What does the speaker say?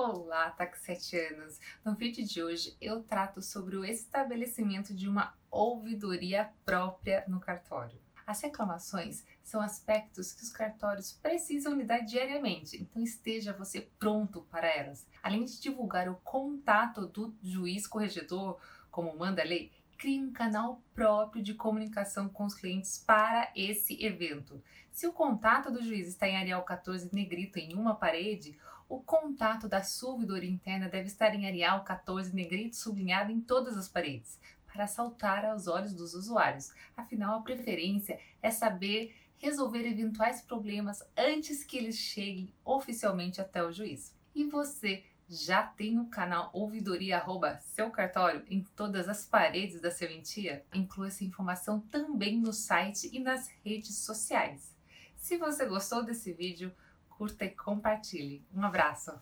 Olá, taxetianos! No vídeo de hoje eu trato sobre o estabelecimento de uma ouvidoria própria no cartório. As reclamações são aspectos que os cartórios precisam lidar diariamente, então esteja você pronto para elas. Além de divulgar o contato do juiz corregedor, como manda a lei, crie um canal próprio de comunicação com os clientes para esse evento. Se o contato do juiz está em Arial 14 negrito em uma parede, o contato da sua ouvidoria interna deve estar em Arial 14 negrito sublinhado em todas as paredes, para saltar aos olhos dos usuários. Afinal, a preferência é saber resolver eventuais problemas antes que eles cheguem oficialmente até o juiz. E você já tem o canal ouvidoria arroba seu cartório em todas as paredes da serventia? Inclua essa informação também no site e nas redes sociais. Se você gostou desse vídeo, curta e compartilhe. Um abraço!